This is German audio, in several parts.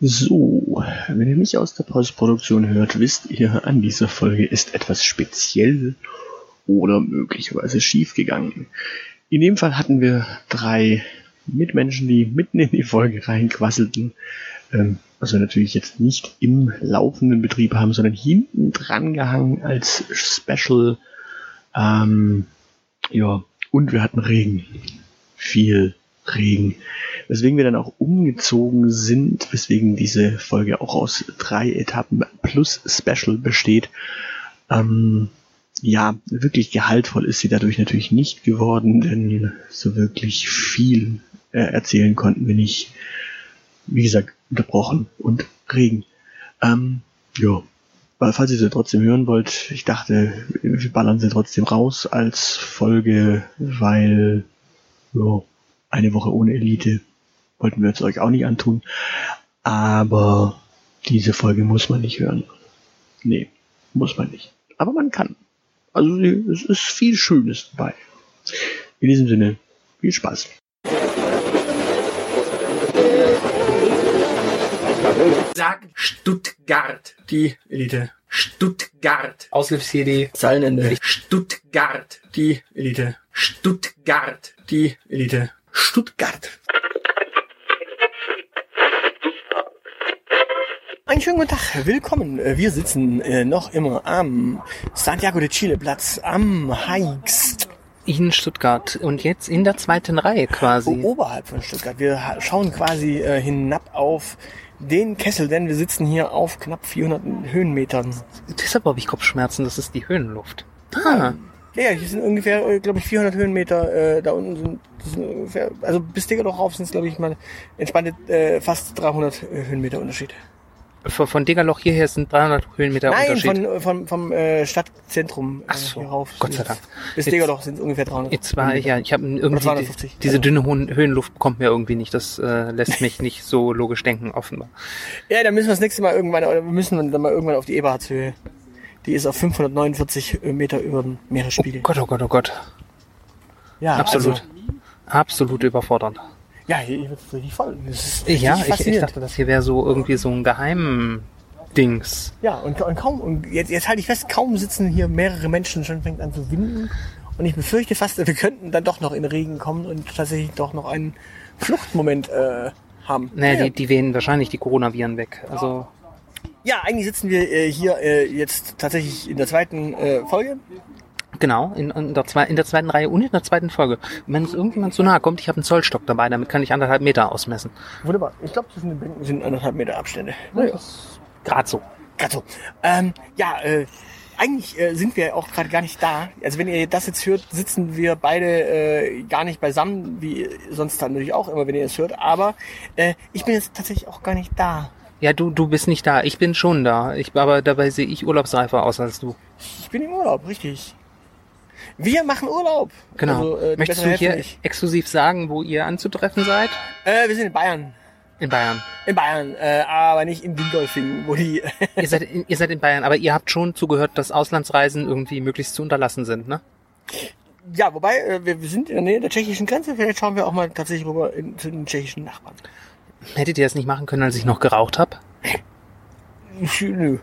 So, wenn ihr mich aus der Postproduktion hört, wisst ihr, an dieser Folge ist etwas speziell oder möglicherweise schief gegangen. In dem Fall hatten wir drei Mitmenschen, die mitten in die Folge reinquasselten. Ähm, also natürlich jetzt nicht im laufenden Betrieb haben, sondern hinten dran gehangen als Special. Ähm, ja, und wir hatten Regen. Viel Regen. Weswegen wir dann auch umgezogen sind, weswegen diese Folge auch aus drei Etappen plus Special besteht. Ähm, ja, wirklich gehaltvoll ist sie dadurch natürlich nicht geworden, denn so wirklich viel äh, erzählen konnten wir nicht. Wie gesagt, unterbrochen und Regen. Ähm, ja, aber falls ihr sie trotzdem hören wollt, ich dachte, wir ballern sie trotzdem raus als Folge, weil ja, eine Woche ohne Elite wollten wir es euch auch nicht antun. Aber diese Folge muss man nicht hören. Nee, muss man nicht. Aber man kann. Also es ist viel Schönes dabei. In diesem Sinne, viel Spaß. Sag Stuttgart. Die Elite. Stuttgart. Auslöfs-CD. Zeilenende. Stuttgart. Die Elite. Stuttgart. Die Elite. Stuttgart. Einen schönen guten Tag, willkommen. Äh, Wir sitzen äh, noch immer am Santiago de Chile Platz am Hikes in Stuttgart und jetzt in der zweiten Reihe quasi. oberhalb von Stuttgart. Wir ha- schauen quasi äh, hinab auf den Kessel, denn wir sitzen hier auf knapp 400 Höhenmetern. Deshalb habe ich Kopfschmerzen, das ist die Höhenluft. Ah, Ja, ja, hier sind ungefähr, glaube ich, 400 Höhenmeter. Äh, da unten sind, sind ungefähr, also bis Degerloch rauf sind es, glaube ich, mal entspannte äh, fast 300 Höhenmeter Unterschied. von, von Degerloch hierher sind 300 Höhenmeter Nein, Unterschied. von, von, vom äh, Stadtzentrum Ach so, hier rauf. Gott sei Dank. Bis Jetzt- Degerloch sind es ungefähr 300. Jetzt war ich ja, ich habe irgendwie die, 250, diese also. dünne Hohen- Höhenluft kommt mir irgendwie nicht. Das äh, lässt mich nicht so logisch denken, offenbar. Ja, dann müssen wir das nächste Mal irgendwann, oder wir müssen dann mal irgendwann auf die Eberhardshöhe. Die ist auf 549 Meter über dem Meeresspiegel. Oh Gott, oh Gott, oh Gott. ja, Absolut. Also, Absolut überfordernd. ja, hier wird es richtig voll. Richtig Ja, ich, ich dachte, das hier wäre so irgendwie so ein geheim Dings. Ja, und, und kaum, und jetzt, jetzt halte ich fest, kaum sitzen hier mehrere Menschen, schon fängt an zu winden. Und ich befürchte fast, wir könnten dann doch noch in Regen kommen und tatsächlich doch noch einen Fluchtmoment äh, haben. Naja, ja. die, die wehen wahrscheinlich die Coronaviren weg. Also ja, eigentlich sitzen wir äh, hier äh, jetzt tatsächlich in der zweiten äh, Folge. Genau, in, in, der zwei, in der zweiten Reihe und in der zweiten Folge. Und wenn uns irgendjemand zu nahe kommt, ich habe einen Zollstock dabei, damit kann ich anderthalb Meter ausmessen. Wunderbar. Ich glaube, zwischen den Bänken sind anderthalb Meter Abstände. Naja. Gerade so. Gerade so. Ähm, ja, äh, eigentlich äh, sind wir auch gerade gar nicht da. Also wenn ihr das jetzt hört, sitzen wir beide äh, gar nicht beisammen, wie sonst dann natürlich auch immer, wenn ihr es hört. Aber äh, ich bin jetzt tatsächlich auch gar nicht da. Ja, du, du bist nicht da. Ich bin schon da. Ich, aber dabei sehe ich urlaubsreifer aus als du. Ich bin im Urlaub, richtig. Wir machen Urlaub. Genau. Also, äh, Möchtest du hier nicht. exklusiv sagen, wo ihr anzutreffen seid? Äh, wir sind in Bayern. In Bayern. In Bayern, äh, aber nicht in Dingolfing, wo die... ihr, seid in, ihr seid in Bayern, aber ihr habt schon zugehört, dass Auslandsreisen irgendwie möglichst zu unterlassen sind, ne? ja, wobei, äh, wir, wir sind in der Nähe der tschechischen Grenze. Vielleicht schauen wir auch mal tatsächlich rüber in, zu den tschechischen Nachbarn. Hättet ihr das nicht machen können, als ich noch geraucht habe? Nö.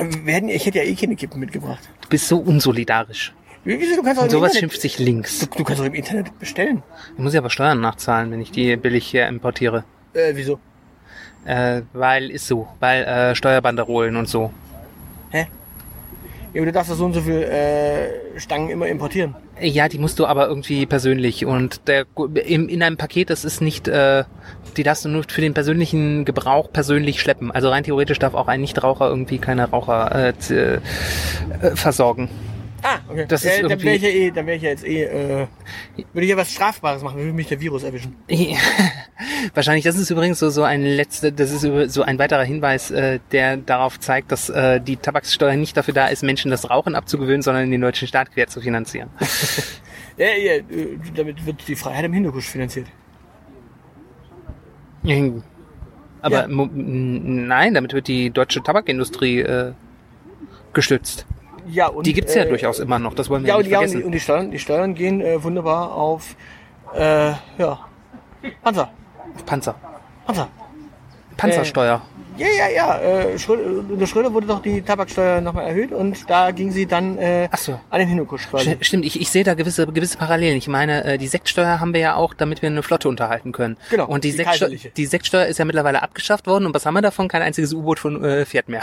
Wir hätten, ich hätte ja eh keine Kippen mitgebracht. Du bist so unsolidarisch. Wie- Wieso? Du kannst auch Und sowas Internet, schimpft sich links. du, du kannst auch im Internet bestellen. Ich muss ja aber Steuern nachzahlen, wenn ich die billig hier importiere. Äh, wieso? Äh, weil ist so, weil äh, Steuerbanderolen und so. Hä? Ja, aber du darfst doch so und so viel äh, Stangen immer importieren. Ja, die musst du aber irgendwie persönlich und der im, in einem Paket, das ist nicht, äh, die darfst du nur für den persönlichen Gebrauch persönlich schleppen. Also rein theoretisch darf auch ein Nichtraucher irgendwie keine Raucher äh, äh, versorgen. Ah, okay. Das ist äh, dann wäre ich ja eh, dann wäre ich ja jetzt eh, äh, würde ich ja was Strafbares machen, würde mich der Virus erwischen. Wahrscheinlich, das ist übrigens so, so ein letzter, das ist so ein weiterer Hinweis, äh, der darauf zeigt, dass äh, die Tabakssteuer nicht dafür da ist, Menschen das Rauchen abzugewöhnen, sondern den deutschen Staat quer zu finanzieren. Ja, ja, äh, damit wird die Freiheit im Hindukusch finanziert. Aber Ja. nein, damit wird die deutsche Tabakindustrie äh, gestützt. Ja, und, Die gibt's ja äh, durchaus immer noch, das wollen wir Ja, ja, und, nicht ja und, die, vergessen. und die Steuern, die Steuern gehen äh, wunderbar auf, äh, ja, Panzer, Panzer. Panzer. Panzersteuer. Ja, ja, ja. Äh, Schröder, unter Schröder wurde doch die Tabaksteuer nochmal erhöht und da ging sie dann äh, so. an den Hindukusch quasi. St- Stimmt, ich, ich sehe da gewisse, gewisse Parallelen. Ich meine, äh, die Sektsteuer haben wir ja auch, damit wir eine Flotte unterhalten können. Genau, Und die, die Sektsteuer, die Sektsteuer ist ja mittlerweile abgeschafft worden. Und was haben wir davon? Kein einziges U-Boot von äh, fährt mehr.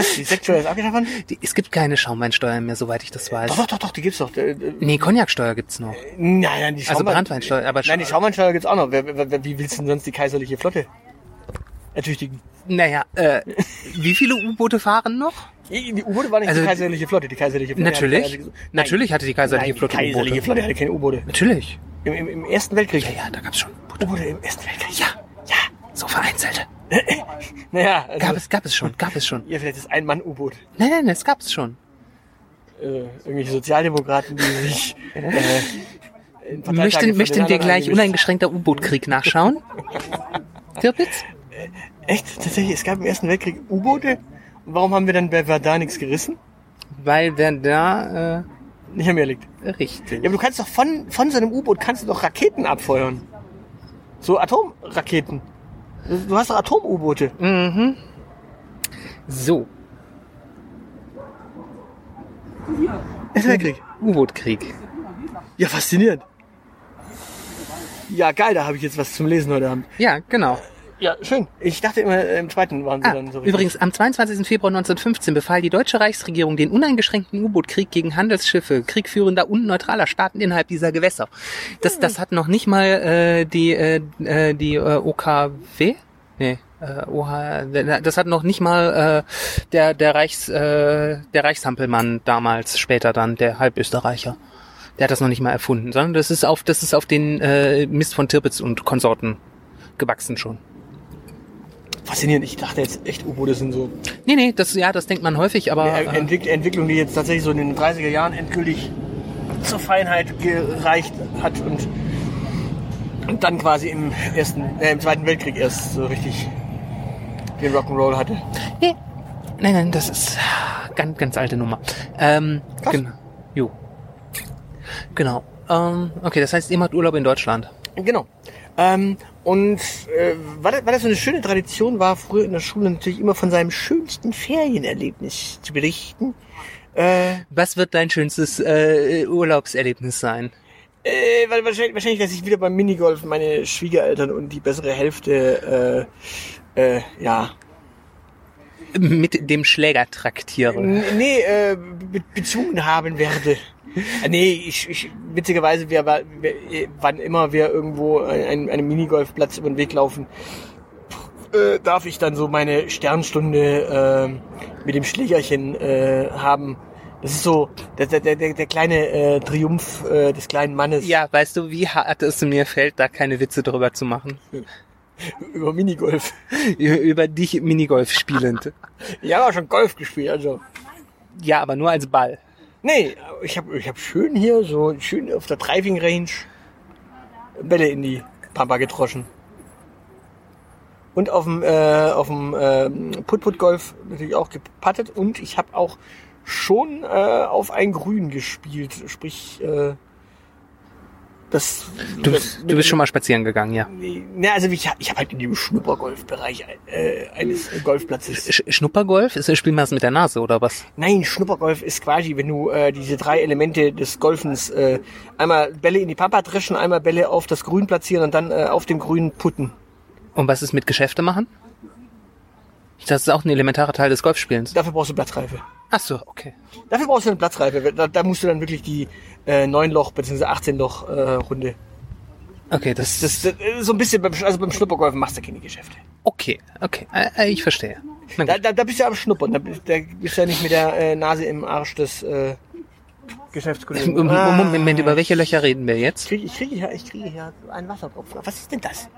Was, die Sektsteuer ist abgeschafft worden? Die, es gibt keine Schaumweinsteuer mehr, soweit ich das weiß. Doch, doch, doch, doch, die gibt's doch. Äh, äh, Nee, Cognacsteuer gibt's noch. Nein, nein, die Also Schaumwein- Brandweinsteuer, aber Nein, die Schaumannsteuer gibt's auch noch. Wer, wer, wer, wie willst du denn sonst die kaiserliche Flotte ertüchtigen? Naja, äh, wie viele U-Boote fahren noch? Die U-Boote war nicht Also, die kaiserliche Flotte. Die kaiserliche Flotte Natürlich. Hatte Natürlich hatte die kaiserliche nein, Flotte Die kaiserliche. Flotte hatte keine U-Boote. Natürlich. Im, im, Im Ersten Weltkrieg. Ja, ja, da gab's schon U-Boote. U-Boote im Ersten Weltkrieg. Ja, ja, so vereinzelte. Naja, also, Gab es, gab es schon, gab es schon. ja, vielleicht ist ein Mann U-Boot. Nein, nein, das gab's schon. Äh, irgendwelche Sozialdemokraten, die sich äh, Möchten, möchten wir gleich uneingeschränkter U-Boot-Krieg nachschauen? Tirpitz? Echt? Tatsächlich, es gab im Ersten Weltkrieg U-Boote. Und warum haben wir dann bei Verdun nichts gerissen? Weil wer da, Nicht an mir liegt. äh, richtig. Ja, aber du kannst doch von, von so einem U-Boot kannst du doch Raketen abfeuern. So Atomraketen. Du hast doch Atom-U-Boote. Mhm. So, Erster Weltkrieg. U-Boot-Krieg. Ja, faszinierend. Ja, geil, da habe ich jetzt was zum Lesen heute Abend. Ja, genau. Ja, schön. Ich dachte immer, im zweiten waren sie Ah, dann so richtig. übrigens, am 22. Februar 1915 befahl die deutsche Reichsregierung den uneingeschränkten U-Boot-Krieg gegen Handelsschiffe, kriegführender und neutraler Staaten innerhalb dieser Gewässer. Das, das hat noch nicht mal äh, die, äh, äh, die äh, OKW? Nee. Äh, OH, das hat noch nicht mal äh, der der Reichs äh, der Reichshampelmann damals später dann der Halbösterreicher der hat das noch nicht mal erfunden sondern das ist auf das ist auf den äh, Mist von Tirpitz und Konsorten gewachsen schon Faszinierend. Ich dachte jetzt echt, U-Boote sind so Nee, nee, das, ja, das denkt man häufig, aber eine äh, Entwick Entwicklung, die jetzt tatsächlich so in den 30er Jahren endgültig zur Feinheit gereicht hat und, und dann quasi im ersten, äh, im Zweiten Weltkrieg erst so richtig den Rock'n'Roll hatte. nee. Nein, nein, das ist ganz, ganz alte Nummer. Ähm, Krass. genau. Jo. Genau. Ähm, okay, das heißt, ihr macht Urlaub in Deutschland. Genau. Ähm, und äh, weil, das- weil das so eine schöne Tradition war, früher in der Schule natürlich immer von seinem schönsten Ferienerlebnis zu berichten. Äh, Was wird dein schönstes äh, Urlaubserlebnis sein? äh, weil wahrscheinlich, wahrscheinlich, dass ich wieder beim Minigolf meine Schwiegereltern und die bessere Hälfte, äh, äh, ja, Mit dem Schläger traktieren. N- Nee, äh, be bezwungen haben werde. Äh, Nee, ich, ich witzigerweise, wir, wir, wann immer wir irgendwo einen, einen Minigolfplatz über den Weg laufen, äh, darf ich dann so meine Sternstunde äh, mit dem Schlägerchen äh, haben. Das ist so der, der, der, der kleine äh, Triumph äh, des kleinen Mannes Ja, weißt du, wie hart es mir fällt, da keine Witze drüber zu machen? über Minigolf. Über dich Minigolf spielend. Ich habe auch schon Golf gespielt, also. Ja, aber nur als Ball. Nee, ich habe ich hab schön hier, so schön auf der Driving Range Bälle in die Pampa getroschen. Und auf dem, äh, auf dem ähm, Put-Put-Golf natürlich auch gepattet. Und ich habe auch schon äh, auf ein Grün gespielt. Sprich, äh, das... Du, bist- du bist schon mal spazieren gegangen, ja. Ne, also ich, hab- ich habe halt in dem Schnuppergolfbereich äh, eines Golfplatzes Sch Schnuppergolf? Ist, spielen wir das mit der Nase oder was? Nein, Schnuppergolf ist quasi, wenn du äh, diese drei Elemente des Golfens äh, einmal Bälle in die Pampa dreschen, einmal Bälle auf das Grün platzieren und dann äh, auf dem Grün putten. Und was ist mit Geschäfte machen? Das ist auch ein elementarer Teil des Golfspielens. Dafür brauchst du Platzreife. Ach so, okay. Dafür brauchst du eine Platzreife. Da, da musst du dann wirklich die äh, 9 Loch bzw. 18 Loch äh, Runde. Okay, das, Das, das äh, so ein bisschen beim, also beim Schnuppergolf machst du keine Geschäfte. okay, okay. Äh, äh, ich verstehe. Da, da, da bist du am Schnuppern. Da, bist- da bist du ja nicht mit der äh, Nase im Arsch des äh, Geschäftskollegen. Moment, Ah. Moment, über welche Löcher reden wir Ich jetzt? kriege, ich kriege hier, ich kriege hier einen Wassertropfen. Was ist denn das?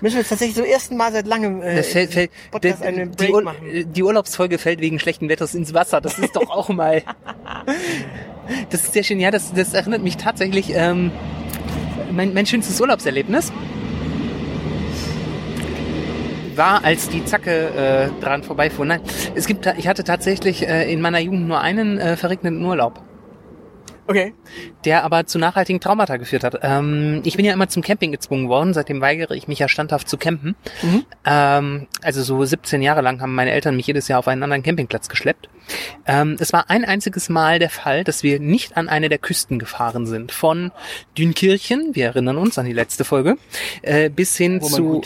Müssen wir jetzt tatsächlich zum ersten Mal seit langem äh, Das fällt, fällt, Podcast die, einen die, Break Ur machen. die Urlaubsfolge fällt wegen schlechten Wetters ins Wasser. Das ist doch auch mal. Das ist sehr schön. Ja, das, das erinnert mich tatsächlich. Ähm, mein, mein schönstes Urlaubserlebnis war, als die Zacke äh, dran vorbeifuhr. Nein, es gibt, ich hatte tatsächlich äh, in meiner Jugend nur einen äh, verregneten Urlaub. Okay. der aber zu nachhaltigen Traumata geführt hat. Ähm, ich bin ja immer zum Camping gezwungen worden, seitdem weigere ich mich ja standhaft zu campen. Mhm. Ähm, also so 17 Jahre lang haben meine Eltern mich jedes Jahr auf einen anderen Campingplatz geschleppt. Ähm, es war ein einziges Mal der Fall, dass wir nicht an eine der Küsten gefahren sind. Von Dünkirchen, wir erinnern uns an die letzte Folge, äh, bis hin Wo zu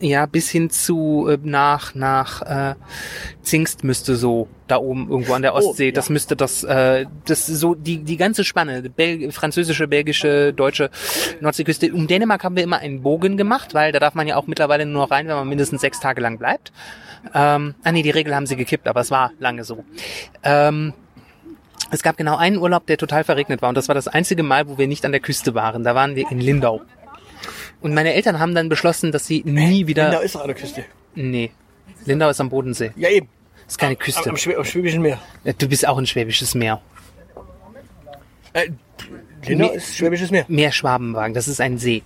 ja, bis hin zu äh, nach nach äh, Zingst müsste so da oben irgendwo an der Oh, Ostsee. ja. Das müsste das äh, das so die die ganze Spanne, Bel französische, belgische, deutsche Nordseeküste. Um Dänemark haben wir immer einen Bogen gemacht, weil da darf man ja auch mittlerweile nur noch rein, wenn man mindestens sechs Tage lang bleibt. Ähm, ah nee, die Regel haben sie gekippt, aber es war lange so. Ähm, es gab genau einen Urlaub, der total verregnet war und das war das einzige Mal, wo wir nicht an der Küste waren. Da waren wir in Lindau. Und meine Eltern haben dann beschlossen, dass sie nie wieder Lindau ist doch an der Küste. Nee. Lindau ist am Bodensee. Ja, eben. Ist keine Am, Küste. am, Schwä am Schwäbischen Meer. Du bist auch ein Schwäbisches Meer. Äh, Lindau ist Schwäbisches Meer. Meer Schwabenwagen, das ist ein See.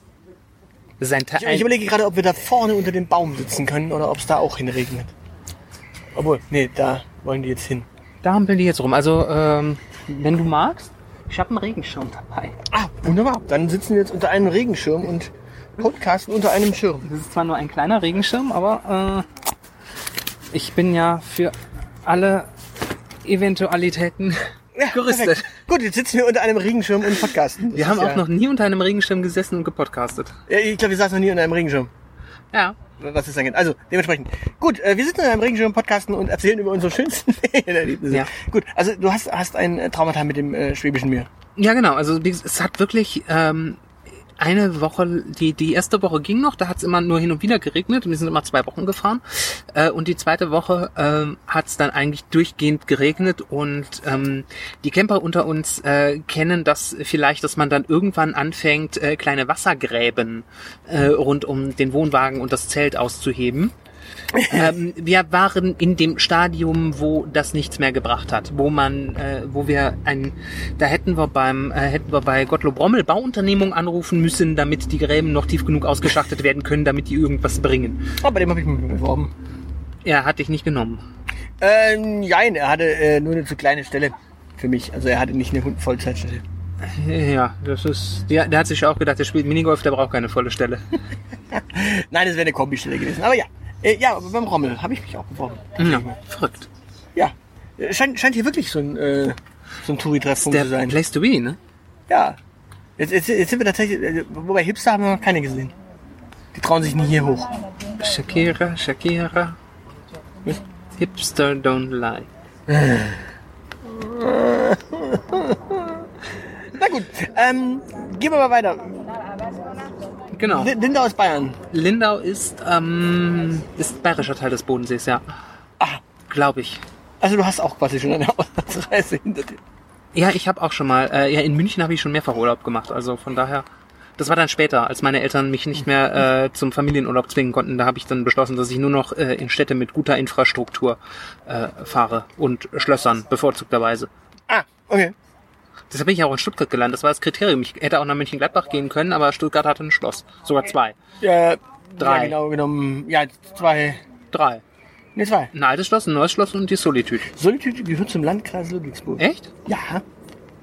Das ist ein, Te- Ich, ich überlege gerade, ob wir da vorne unter dem Baum sitzen können oder ob es da auch hinregnet. Obwohl, nee, da wollen die jetzt hin. Da hampeln die jetzt rum. Also, ähm, wenn du magst, ich habe einen Regenschirm dabei. Ah, wunderbar. Dann sitzen wir jetzt unter einem Regenschirm und podcasten unter einem Schirm. Das ist zwar nur ein kleiner Regenschirm, aber äh, ich bin ja für alle Eventualitäten gerüstet. Gut, jetzt sitzen wir unter einem Regenschirm und podcasten. Das Wir haben auch ja, noch nie unter einem Regenschirm gesessen und gepodcastet. Ja, ich glaube, wir saßen noch nie unter einem Regenschirm. Ja. Was ist angeht. Also, dementsprechend. Gut, äh, wir sitzen in einem Regenschirm, podcasten und erzählen über unsere schönsten Ferienerlebnisse. Ja. Gut, also du hast, hast ein äh, Traumata mit dem äh, Schwäbischen Meer. Ja, genau. Also es hat wirklich ähm, eine Woche, die, die erste Woche ging noch, da hat es immer nur hin und wieder geregnet und wir sind immer zwei Wochen gefahren. Äh, und die zweite Woche ähm, hat es dann eigentlich durchgehend geregnet und ähm, die Camper unter uns äh, kennen das vielleicht, dass man dann irgendwann anfängt, äh, kleine Wassergräben äh, rund um den Wohnwagen und das Zelt auszuheben. Ähm, wir waren in dem Stadium, wo das nichts mehr gebracht hat, wo man, äh, wo wir ein, da hätten wir beim, äh, hätten wir bei Gottlob Rommel Bauunternehmung anrufen müssen, damit die Gräben noch tief genug ausgeschachtet werden können, damit die irgendwas bringen. Oh, bei dem habe ich mich beworben. Er hat dich nicht genommen. Äh, nein, er hatte äh, nur eine zu kleine Stelle für mich. Also er hatte nicht eine Vollzeitstelle. Ja, das ist, der, der hat sich auch gedacht, der spielt Minigolf, der braucht keine volle Stelle. Nein, das wäre eine Kombistelle gewesen. Aber ja, äh, ja, beim Rommel habe ich mich auch beworben. Ja, verrückt. Ja, Äh, scheint, scheint hier wirklich so ein, äh, so ein Touri-Treffpunkt zu sein. Place to be, ne? Ja. Jetzt, jetzt, jetzt sind wir tatsächlich, äh, wobei Hipster haben wir noch keine gesehen. Die trauen sich nie hier hoch. Shakira, Shakira. Was? Hipster don't lie. Na gut, ähm, gehen wir mal weiter. Genau. L- Linda aus Bayern. Lindau ist, ähm, ist bayerischer Teil des Bodensees, ja. Ah, Glaube ich. also du hast auch quasi schon eine Auslandsreise hinter dir. Ja, ich habe auch schon mal, äh, ja, in München habe ich schon mehrfach Urlaub gemacht, also von daher. Das war dann später, als meine Eltern mich nicht mehr äh, zum Familienurlaub zwingen konnten. Da habe ich dann beschlossen, dass ich nur noch äh, in Städte mit guter Infrastruktur äh, fahre und Schlössern bevorzugterweise. Ah, okay. Deshalb bin ich auch in Stuttgart gelandet. Das war das Kriterium. Ich hätte auch nach München-Gladbach gehen können, aber Stuttgart hatte ein Schloss. Sogar zwei. Ja, Drei. Ja, genau genommen. Ja, zwei. Drei. Ne, zwei. Ein altes Schloss, ein neues Schloss und die Solitude. Solitude gehört zum Landkreis Ludwigsburg. Echt? Ja,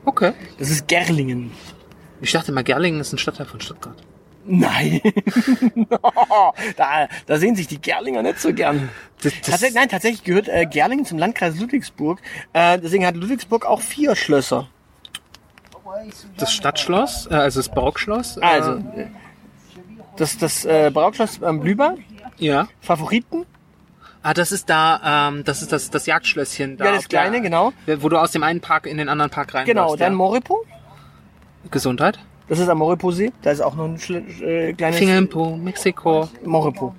Okay. das ist Gerlingen. Ich dachte mal, Gerlingen ist ein Stadtteil von Stuttgart. Nein. da, da sehen sich die Gerlinger nicht so gern. Das, das, Tatsächlich, nein, tatsächlich gehört äh, Gerlingen zum Landkreis Ludwigsburg. Äh, deswegen hat Ludwigsburg auch vier Schlösser. Das Stadtschloss, äh, also das Barockschloss. Äh, Also, äh, das, das äh, Barockschloss am Blüber, ja. Favoriten. Ah, das ist da, ähm, das ist das, das Jagdschlösschen da. Ja, das auf der- kleine, genau. Wo du aus dem einen Park in den anderen Park rein Genau, dann ja. Moripo. Gesundheit. Das ist am Moripo-See. Da ist auch noch ein äh, kleines Finger im Po, Mexiko. Moripo.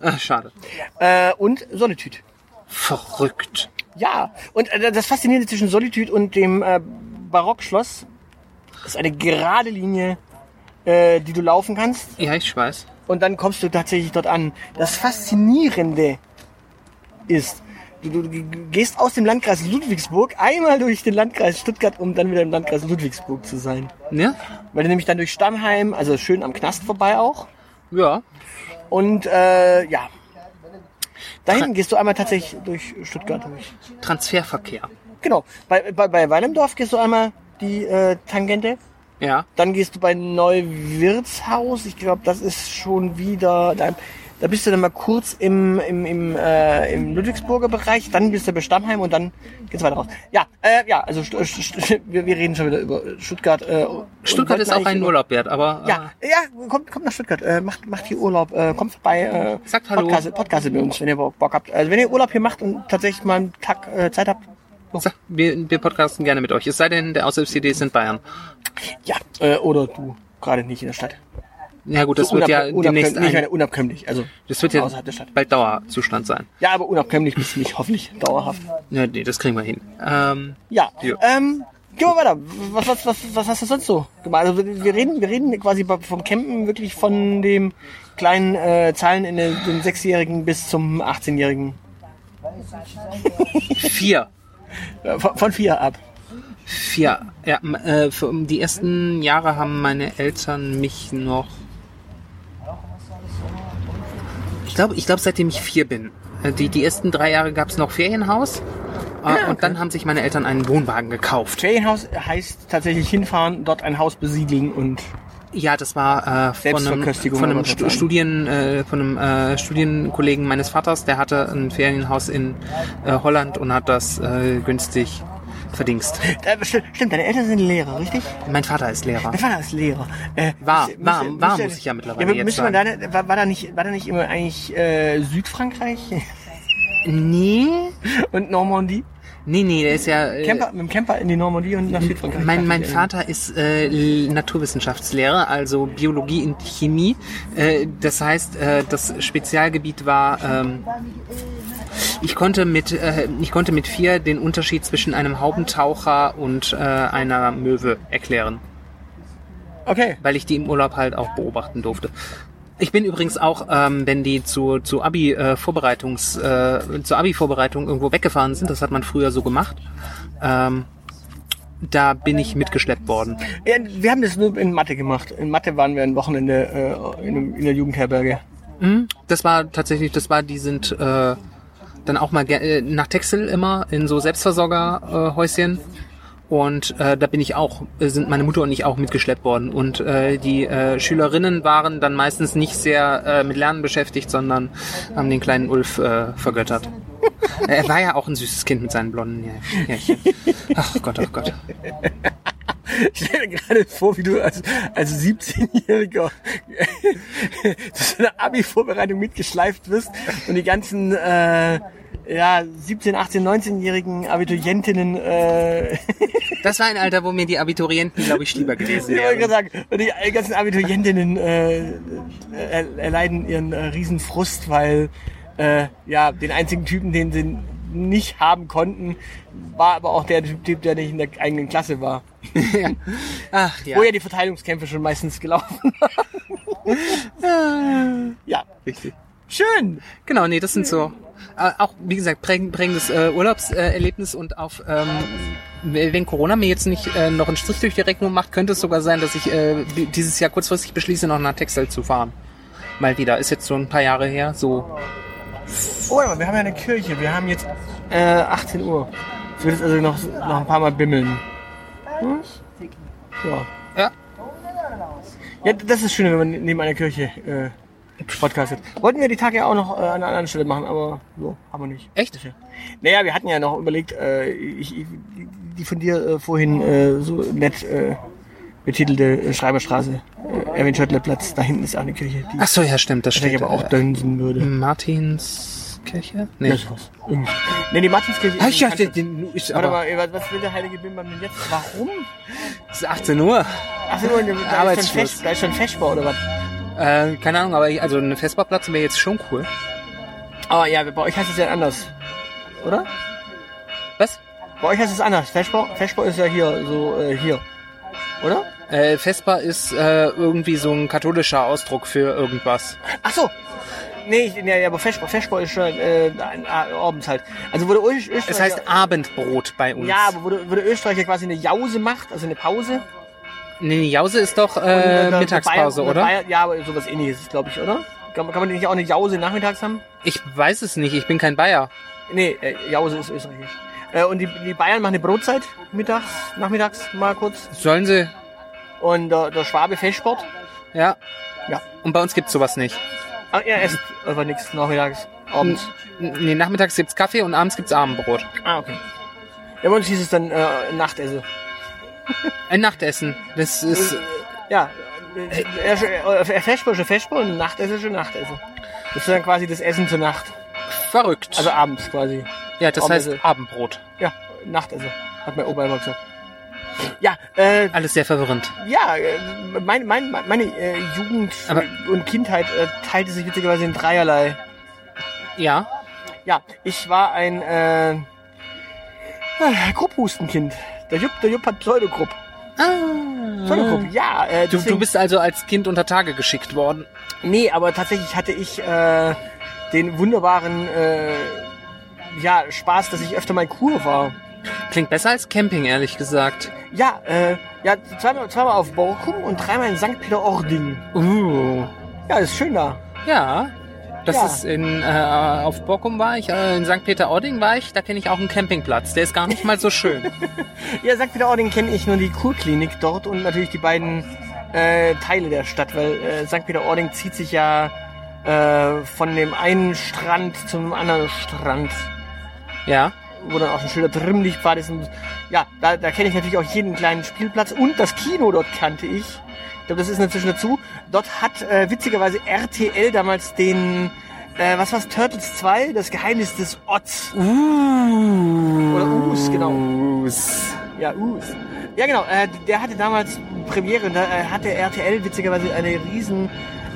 Ah, schade. Äh, und Solitude. Verrückt. Ja, und äh, das Faszinierende zwischen Solitude und dem äh, Barockschloss ist eine gerade Linie, äh, die du laufen kannst. Ja, ich weiß. Und dann kommst du tatsächlich dort an. Das Faszinierende ist, du, du gehst aus dem Landkreis Ludwigsburg einmal durch den Landkreis Stuttgart, um dann wieder im Landkreis Ludwigsburg zu sein. Ja? Weil du nämlich dann durch Stammheim, also schön am Knast vorbei auch. Ja. Und äh, ja. Da hinten gehst du einmal tatsächlich durch Stuttgart durch. Transferverkehr. Genau. Bei, bei, bei Weilemdorf gehst du einmal die äh, Tangente. Ja. Dann gehst du bei Neuwirtshaus. Ich glaube, das ist schon wieder. Da, da bist du dann mal kurz im, im, im, äh, im Ludwigsburger Bereich. Dann bist du bei Stammheim und dann geht's weiter raus. Ja, äh, ja, also St St wir, wir reden schon wieder über Stuttgart. Äh, Stuttgart ist auch ein über- Urlaub wert, aber Ja, ja, kommt, kommt nach Stuttgart. Äh, macht, macht hier Urlaub. Äh, kommt vorbei. Äh, Sagt Hallo. Podcast, Podcast bei uns, wenn ihr Bock Bock habt. Also wenn ihr Urlaub hier macht und tatsächlich mal einen Tag äh, Zeit habt. Sag, wir, wir podcasten gerne mit euch. Es sei denn, der Aushilfs-CD ist in Bayern. Ja, äh, oder du gerade nicht in der Stadt. Ja gut, das So wird ja demnächst nicht ein, meine, unabkömmlich. Also das wird ja außerhalb der Stadt. bald Dauerzustand sein. Ja, aber unabkömmlich bist du nicht, hoffentlich dauerhaft. Ja, nee, das kriegen wir hin. Ähm, Ja, Ja. ähm, gehen wir weiter. Was, was, was, was hast du sonst so gemacht? Also wir reden, wir reden quasi vom Campen wirklich von dem kleinen äh, Zahlen in den, den Sechsjährigen bis zum 18-Jährigen. vier. Von, von vier ab. Vier. Ja, äh, für, die ersten Jahre haben meine Eltern mich noch. Ich glaube, ich glaube, seitdem ich vier bin. Äh, Die, die ersten drei Jahre gab es noch Ferienhaus. Äh, Und dann haben sich meine Eltern einen Wohnwagen gekauft. Ferienhaus heißt tatsächlich hinfahren, dort ein Haus besiedeln und Ja, das war äh, von einem, von einem. Studien, äh, von einem äh, Studienkollegen meines Vaters, der hatte ein Ferienhaus in äh, Holland und hat das äh, günstig verdingst. stimmt, deine Eltern sind Lehrer, richtig? Mein Vater ist Lehrer. Mein Vater ist Lehrer. Äh, War, müsste- war, müsste- war, müsste- muss ich ja mittlerweile aber jetzt sagen. da, war, war da nicht, war da nicht immer eigentlich äh, Südfrankreich Nee, und Normandie? Nee, nee, der ist ja... Äh, Camper, mit dem Camper in die Normandie und nach Südfrankreich. Mein, mein Vater ist äh, Naturwissenschaftslehrer, also Biologie und Chemie. Äh, das heißt, äh, das Spezialgebiet war, ähm, ich konnte mit, äh, ich konnte mit vier den Unterschied zwischen einem Haubentaucher und äh, einer Möwe erklären, Okay. weil ich die im Urlaub halt auch beobachten durfte. Ich bin übrigens auch, ähm, wenn die zu, zu Abi äh, Vorbereitungs, äh, zur Abi Vorbereitung irgendwo weggefahren sind, das hat man früher so gemacht. Ähm, da bin ich mitgeschleppt worden. Ja, wir haben das nur in Mathe gemacht. In Mathe waren wir ein Wochenende äh, in, in der Jugendherberge. Mhm. Das war tatsächlich, das war, die sind äh, dann auch mal äh, nach Texel immer in so Selbstversorgerhäuschen. Äh. Und äh, da bin ich auch, äh, sind meine Mutter und ich auch mitgeschleppt worden. Und äh, die äh, Schülerinnen waren dann meistens nicht sehr äh, mit Lernen beschäftigt, sondern haben den kleinen Ulf äh, vergöttert. er war ja auch ein süßes Kind mit seinen blonden Här- Härchen. Ach Gott, ach Gott. Ich stelle mir gerade vor, wie du als, als 17-Jähriger zu einer Abi-Vorbereitung mitgeschleift wirst und die ganzen äh, ja, 17, 18, 19-jährigen Abiturientinnen äh, Das war ein Alter, wo mir die Abiturienten, glaube ich, lieber gewesen Ich wären. gerade sagen, und die ganzen Abiturientinnen äh, er, erleiden ihren äh, Riesenfrust, weil äh, ja den einzigen Typen, den sie nicht haben konnten, war aber auch der Typ, der nicht in der eigenen Klasse war. Ach ja, Wo ja die Verteilungskämpfe schon meistens gelaufen waren. ja, richtig. schön. Genau, nee, das sind so äh, auch wie gesagt prägend, prägendes äh, Urlaubserlebnis und auf ähm, wenn Corona mir jetzt nicht äh, noch einen Strich durch die Rechnung macht, könnte es sogar sein, dass ich äh, di- dieses Jahr kurzfristig beschließe, noch nach Texel zu fahren. Mal wieder, ist jetzt so ein paar Jahre her, so Oh, wir haben ja eine Kirche. Wir haben jetzt äh, 18 Uhr. Es wird jetzt also noch, noch ein paar Mal bimmeln. Hm? Ja. ja. Ja, das ist schön, wenn man neben einer Kirche äh, podcastet. Wollten wir die Tage ja auch noch äh, an einer anderen Stelle machen, aber so, haben wir nicht. Echt? Naja, wir hatten ja noch überlegt, äh, ich, ich, die von dir äh, vorhin äh, so nett äh, betitelte äh, Schreiberstraße, Erwin Schöttler Platz, da hinten ist auch eine Kirche, die Ach so, ja, stimmt, das ich steht. aber auch dönsen würde. Martinskirche? Nee. Irgendwie. Nee, die Martinskirche Ach ist ja, den, den, ist Warte aber, mal, was- will der heilige Bimbam denn jetzt? Warum? es ist 18 Uhr. Ach so, da ist schon. Fest, da ist schon Feschbar oder was? Äh, keine Ahnung, aber ich, also eine Festbauplatz wäre jetzt schon cool. Aber ja, bei euch heißt es ja anders. Oder? Was? Bei euch heißt es anders. Feschbar, Feschbar ist ja hier, so äh, hier. Oder? Äh, Vespa ist äh, irgendwie so ein katholischer Ausdruck für irgendwas. Ach so. Nee, ich, nee, aber Feschbar, Feschbar ist schon äh, ein- ein Abends halt. Also wurde Öst, Österreicher... Es heißt Abendbrot bei uns. Ja, aber wurde, wurde Österreicher quasi eine Jause macht, also eine Pause. Nee, die Jause ist doch äh, der- Mittagspause, der Bayern- oder? ja, aber sowas ähnliches, glaube ich, oder? Kann, man- kann man nicht auch eine Jause nachmittags haben? Ich weiß es nicht, ich bin kein Bayer. Nee, äh, Jause ist österreichisch. Äh, und die, die Bayern machen eine Brotzeit mittags, nachmittags mal kurz. Sollen sie? Und der, der Schwabe Festsport. Ja. Ja. Und bei uns gibt's sowas nicht. Ah, er esst einfach nichts nachmittags, abends. N- Nee, nachmittags gibt's Kaffee und abends gibt's Abendbrot. Ah, okay. Ja, bei uns hieß es dann äh, Nachtessen. Ein Nachtessen. Das ist. Ja, ein Festsport und Nachtessen ist ein Nachtessen. Das ist dann quasi das Essen zur Nacht. Verrückt. Also abends quasi. ja, das heißt. Abendbrot. Ja, Nachtessen. Hat mein Opa immer gesagt. Ja, äh, Alles sehr verwirrend. ja, äh, mein, mein, meine äh, Jugend Aber- und Kindheit äh, teilte sich witzigerweise in dreierlei. Ja. Ja, ich war ein äh, äh, Grupphustenkind. Der Jupp, der Jupp hat Pseudogrupp. Pseudogrupp, ja. Äh. Du, deswegen- du bist also als Kind unter Tage geschickt worden. Nee, aber tatsächlich hatte ich äh, den wunderbaren äh, ja, Spaß, dass ich öfter mal in Kur war. Klingt besser als Camping, ehrlich gesagt. Ja, äh, ja, zweimal, zweimal auf Borkum und dreimal in St. Peter-Ording. Uh. Ja, ist schön da. Ja. Das Ja. ist in, äh, auf Borkum war ich, äh, in St. Peter-Ording war ich, da kenne ich auch einen Campingplatz. Der ist gar nicht mal so schön. Ja, St. Peter-Ording kenne ich nur die Kurklinik dort und natürlich die beiden äh, Teile der Stadt, weil äh, St. Peter-Ording zieht sich ja äh, von dem einen Strand zum anderen Strand, ja. wo dann auch ein schöner Trimmlichtpfad ist. Und, ja, da, da kenne ich natürlich auch jeden kleinen Spielplatz und das Kino dort kannte ich. Glaube, das ist inzwischen dazu. Dort hat äh, witzigerweise RTL damals den, äh, was war's, Turtles 2, das Geheimnis des Otz. Uh. Oder Us, genau. Us. Ja, Us. Ja, genau. Äh, der hatte damals Premiere und da äh, hatte RTL witzigerweise eine riesen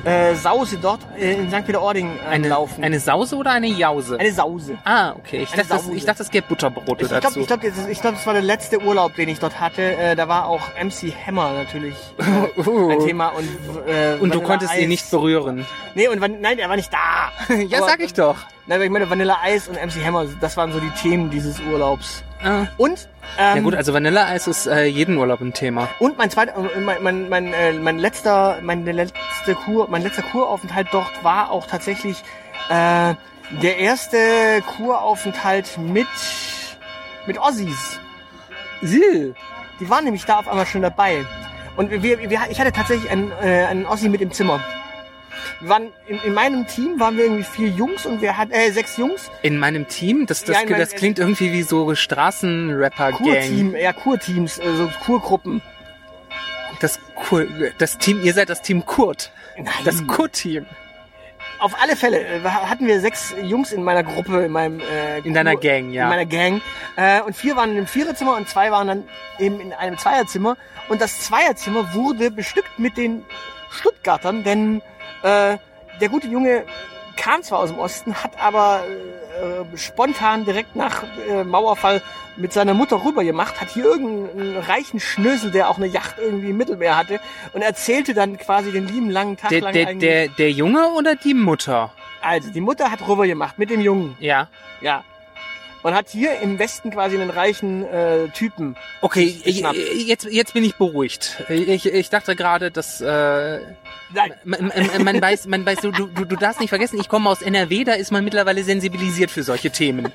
äh, Sause dort in St. Peter-Ording äh, Eine, eine Sause oder eine Jause? eine Sause. ah, okay. Ich eine dachte, das, Sause. ich dachte, es gäbe Butterbrote Ich dazu. ich glaube, das, ich glaub, das war der letzte Urlaub, den ich dort hatte. Äh, da war auch MC Hammer natürlich äh, Uh. ein Thema und äh, Und du konntest Ice. ihn nicht berühren. Nee, und nein, er war nicht da. ja, Aber- sag ich doch. Nein, aber ich meine Vanilla Ice und MC Hammer, das waren so die Themen dieses Urlaubs. Ah. Und ähm, Ja gut, also Vanilleeis ist äh, jeden Urlaub ein Thema. Und mein zweiter, äh, mein, mein, mein, äh, mein letzter, meine letzte Kur, mein letzter Kuraufenthalt dort war auch tatsächlich äh, der erste Kuraufenthalt mit mit Ossis. Sil. Die waren nämlich da auf einmal schon dabei. Und wir, wir, ich hatte tatsächlich einen, äh, einen Ossi mit im Zimmer. Wir waren in, in meinem Team waren wir irgendwie vier Jungs und wir hatten äh, sechs Jungs. In meinem Team, das, das, Ja, das klingt irgendwie wie so Straßenrapper-Gang. Kurteam, ja Kurteams, äh, so Kurgruppen. Das, Kur, das Team, ihr seid das Team Kurt. Nein. Das Kurt-Team. Auf alle Fälle äh, hatten wir sechs Jungs in meiner Gruppe, in meinem äh, In deiner Kur- Gang, ja. In meiner Gang. Äh, und vier waren in einem Viererzimmer und zwei waren dann eben in einem Zweierzimmer. Und das Zweierzimmer wurde bestückt mit den Stuttgartern, denn äh, der gute Junge kam zwar aus dem Osten, hat aber äh, spontan direkt nach äh, Mauerfall mit seiner Mutter rüber gemacht, hat hier irgendeinen reichen Schnösel, der auch eine Yacht irgendwie im Mittelmeer hatte und erzählte dann quasi den lieben langen Tag Der, lang der, eigentlich. der, der Junge oder die Mutter? Also, die Mutter hat rüber gemacht mit dem Jungen, Ja. ja. Und hat hier im Westen quasi einen reichen äh, Typen. Okay, Geschnappt. jetzt, jetzt bin ich beruhigt. Ich, ich dachte gerade, dass äh, Nein, man, man, man weiß, man weiß, du, du, du darfst nicht vergessen, ich komme aus NRW, da ist man mittlerweile sensibilisiert für solche Themen.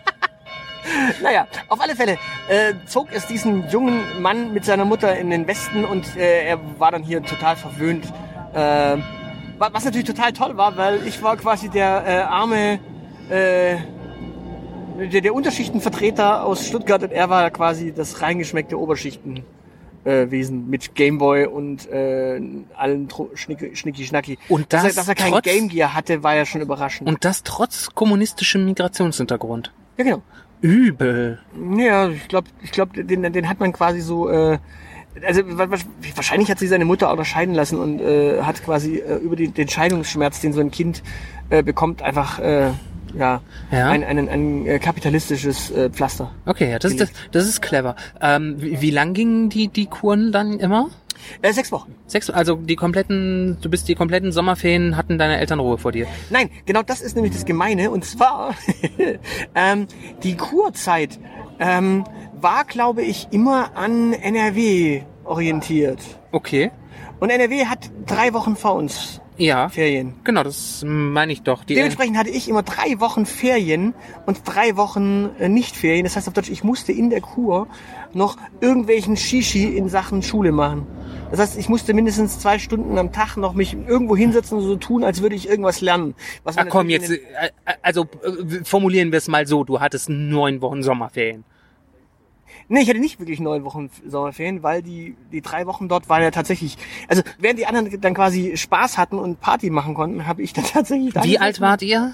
naja, auf alle Fälle äh, zog es diesen jungen Mann mit seiner Mutter in den Westen und äh, er war dann hier total verwöhnt. Äh, wa- was natürlich total toll war, weil ich war quasi der äh, arme, äh, der, der Unterschichtenvertreter aus Stuttgart und er war quasi das reingeschmeckte Oberschichtenwesen äh, Wesen mit Gameboy und äh, allen Tro- Schnicki, Schnicki Schnacki. Und dass, er, das dass er kein trotz- Game Gear hatte, war ja schon überraschend. Und das trotz kommunistischem Migrationshintergrund. ja, genau. Übel. Ja, ich glaube, ich glaub, den, den hat man quasi so. Äh, also wa- wa- wahrscheinlich hat sich seine Mutter auch noch scheiden lassen und äh, hat quasi äh, über die, den Scheidungsschmerz, den so ein Kind äh, bekommt, einfach äh, ja, Ja. Ein, ein, ein äh, kapitalistisches äh, Pflaster. Okay, ja, das, das, das ist clever. Ähm, wie, wie lang gingen die, die Kuren dann immer? Äh, sechs Wochen. Sechs, also die kompletten, du bist die kompletten Sommerferien, hatten deine Eltern Ruhe vor dir. Nein, genau das ist nämlich das Gemeine. Und zwar, ähm, die Kurzeit ähm, war, glaube ich, immer an NRW orientiert. Okay. Und NRW hat drei Wochen vor uns Ja, Ferien. genau, das meine ich doch. Die, Dementsprechend hatte ich immer drei Wochen Ferien und drei Wochen äh, Nicht-Ferien. Das heißt auf Deutsch, ich musste in der Kur noch irgendwelchen Shishi in Sachen Schule machen. Das heißt, ich musste mindestens zwei Stunden am Tag noch mich irgendwo hinsetzen und so tun, als würde ich irgendwas lernen. Was Ach komm, jetzt, in äh, also äh, formulieren wir es mal so, du hattest neun Wochen Sommerferien. Nee, ich hatte nicht wirklich neun Wochen Sommerferien, weil die, die drei Wochen dort waren ja tatsächlich, also während die anderen dann quasi Spaß hatten und Party machen konnten, habe ich dann tatsächlich da Wie alt wart ihr?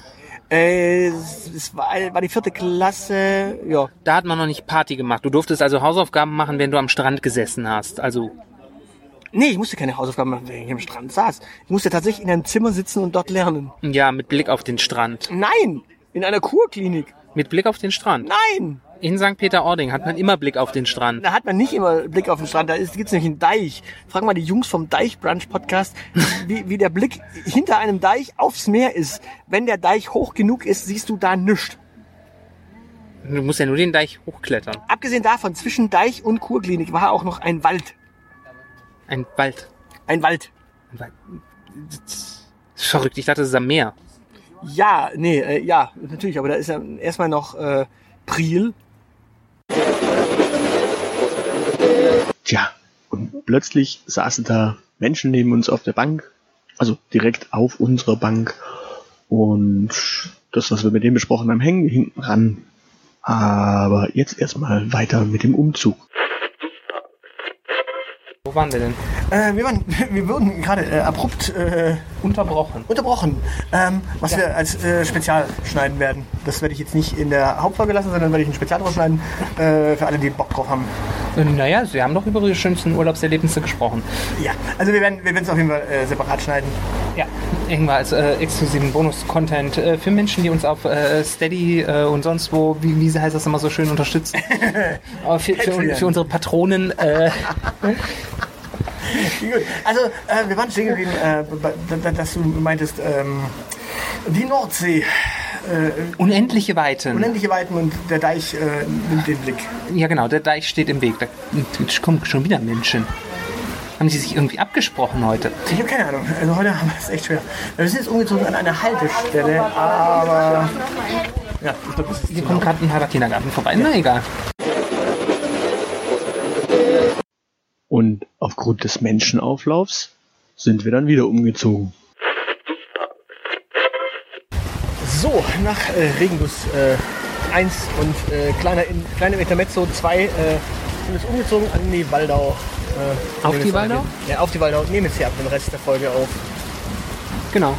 Äh, es war, war die vierte Klasse, ja. Da hat man noch nicht Party gemacht. Du durftest also Hausaufgaben machen, wenn du am Strand gesessen hast. Also, Nee, ich musste keine Hausaufgaben machen, wenn ich am Strand saß. Ich musste tatsächlich in einem Zimmer sitzen und dort lernen. ja, mit Blick auf den Strand. Nein! In einer Kurklinik. Mit Blick auf den Strand. Nein! In St. Peter-Ording hat man immer Blick auf den Strand. Da hat man nicht immer Blick auf den Strand, da ist- gibt's nämlich einen Deich. Frag mal die Jungs vom Deich-Brunch-Podcast, wie, wie der Blick hinter einem Deich aufs Meer ist. Wenn der Deich hoch genug ist, siehst du da nichts. Du musst ja nur den Deich hochklettern. Abgesehen davon, zwischen Deich und Kurklinik war auch noch ein Wald. Ein Wald. Ein Wald. Ein Wald. Das ist verrückt, ich dachte, das ist am Meer. Ja, nee, äh, ja, natürlich, aber da ist ja erstmal noch äh, Priel. Tja, und plötzlich saßen da Menschen neben uns auf der Bank, also direkt auf unserer Bank. Und das, was wir mit denen besprochen haben, hängen hinten ran. Aber jetzt erstmal weiter mit dem Umzug. Waren wir denn? Äh, wir, waren, wir wurden gerade äh, abrupt äh, Unterbrochen. unterbrochen, ähm, was wir als äh, Spezial schneiden werden. Das werde ich jetzt nicht in der Hauptfolge lassen, sondern werde ich ein Spezial draus schneiden, äh, für alle, die Bock drauf haben. Äh, Naja, Sie haben doch über Ihre schönsten Urlaubserlebnisse gesprochen. Ja, also wir werden wir werden es auf jeden Fall äh, separat schneiden. Ja, irgendwann als exklusiven Bonus-Content für Menschen, die uns auf Steady und sonst wo, wie, wie heißt das immer so schön, unterstützen. Aber für, für, für unsere Patronen, Gut. Also äh, wir waren stehen geblieben, äh, dass du meintest, ähm, die Nordsee, äh, unendliche Weiten. unendliche Weiten und der Deich äh, nimmt den Blick. Ja, genau, der Deich steht im Weg. Da kommen schon wieder Menschen. Haben Sie sich irgendwie abgesprochen heute? Ich habe keine Ahnung. Also heute haben wir es echt schwer. Wir sind jetzt umgezogen an eine Haltestelle, aber ja, ich glaube, das ist Hier kommt gerade ein halber Kindergarten vorbei. Na egal. Und aufgrund des Menschenauflaufs sind wir dann wieder umgezogen. So, nach äh, Regenguss äh, 1 und äh, kleiner in, kleine Intermezzo 2 äh, sind wir jetzt umgezogen an die Waldau. Äh, Auf die Waldau? Den, ja, auf die Waldau. Nehmen jetzt hier ab den Rest der Folge auf. Genau.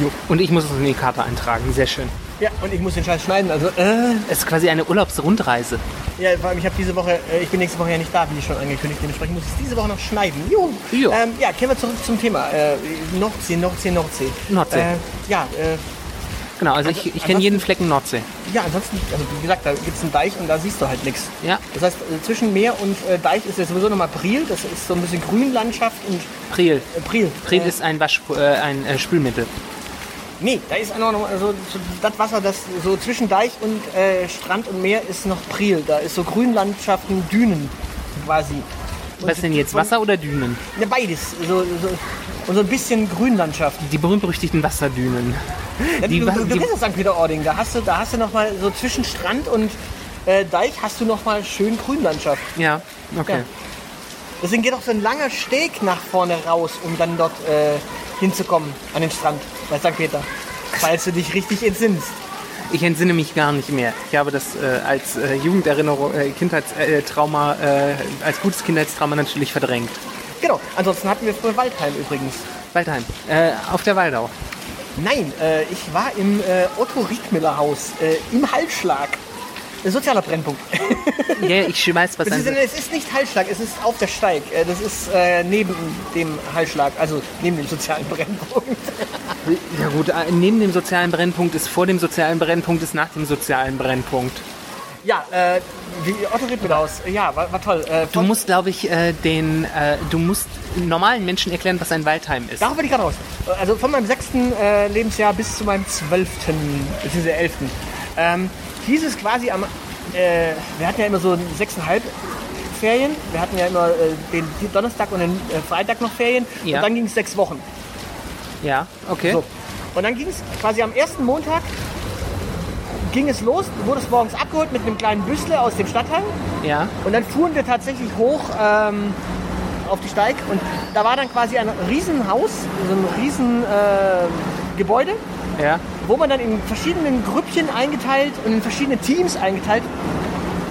Jo. Und ich muss es in die Karte eintragen. Sehr schön. Ja, und ich muss den Scheiß schneiden. Also, äh, Es ist quasi eine Urlaubsrundreise. ja, vor allem, ich habe diese Woche, äh, ich bin nächste Woche ja nicht da, wie schon angekündigt. Dementsprechend muss ich diese Woche noch schneiden. Jo. Jo. Ähm, ja, kehren wir zurück zum Thema. Äh, Nordsee, Nordsee, Nordsee. Nordsee. Äh, ja, äh, Genau, also ich, ich kenne jeden Flecken Nordsee. ja, ansonsten, also wie gesagt, da gibt's einen Deich und da siehst du halt nichts. Ja, Das heißt, äh, zwischen Meer und äh, Deich ist ja sowieso nochmal Priel. Das ist so ein bisschen Grünlandschaft und Priel. äh, Priel. Priel äh, ist ein, Wasch, äh, ein Spülmittel. Nee, da ist noch so, so das Wasser, das so zwischen Deich und äh, Strand und Meer ist noch Priel. Da ist so Grünlandschaften, Dünen quasi. Und Was denn jetzt, Wasser oder Dünen? Ja, beides. So, so, und so ein bisschen Grünlandschaft. Die berühmt-berüchtigten Wasserdünen. Ja, Die du, du, du kennst das St. Peter-Ording. Da hast du, da hast du noch mal so zwischen Strand und äh, Deich hast du noch mal schön Grünlandschaft. Ja, okay. Ja. Deswegen geht auch so ein langer Steg nach vorne raus, um dann dort äh, hinzukommen an den Strand bei St. Peter. Falls du dich richtig entsinnst. Ich entsinne mich gar nicht mehr. Ich habe das äh, als äh, Jugenderinnerung, äh, Kindheitstrauma, äh, äh, als gutes Kindheitstrauma natürlich verdrängt. Genau. Ansonsten hatten wir früher Waldheim übrigens. Waldheim, äh, auf der Waldau. Nein, ich war im Otto Riedmüller Haus im Halsschlag. Ein sozialer Brennpunkt. Ja, ich weiß, was ein... es ist nicht Halsschlag, es ist auf der Steig. Äh, Das ist äh, neben dem Halsschlag, also neben dem sozialen Brennpunkt. Ja gut, äh, neben dem sozialen Brennpunkt ist vor dem sozialen Brennpunkt ist nach dem sozialen Brennpunkt. Ja, äh, wie Otto Haus. Ja, war, war toll. Äh, Du musst, glaube ich, äh, den, äh, du musst normalen Menschen erklären, was ein Waldheim ist. Darauf bin ich gerade raus. Also von meinem sechsten äh, Lebensjahr bis zu meinem zwölften, beziehungsweise elften, ähm, hieß es quasi am, äh, wir hatten ja immer so sechseinhalb Ferien. Wir hatten ja immer äh, den Donnerstag und den äh, Freitag noch Ferien. Ja. Und dann ging es sechs Wochen. Ja, okay. So. Und dann ging es quasi am ersten Montag ging es los, du wurdest morgens abgeholt mit einem kleinen Büssle aus dem Stadtteil Ja. und dann fuhren wir tatsächlich hoch ähm, auf die Steig und da war dann quasi ein Riesenhaus, so ein riesen äh, Gebäude, Ja. wo man dann in verschiedenen Grüppchen eingeteilt und in verschiedene Teams eingeteilt.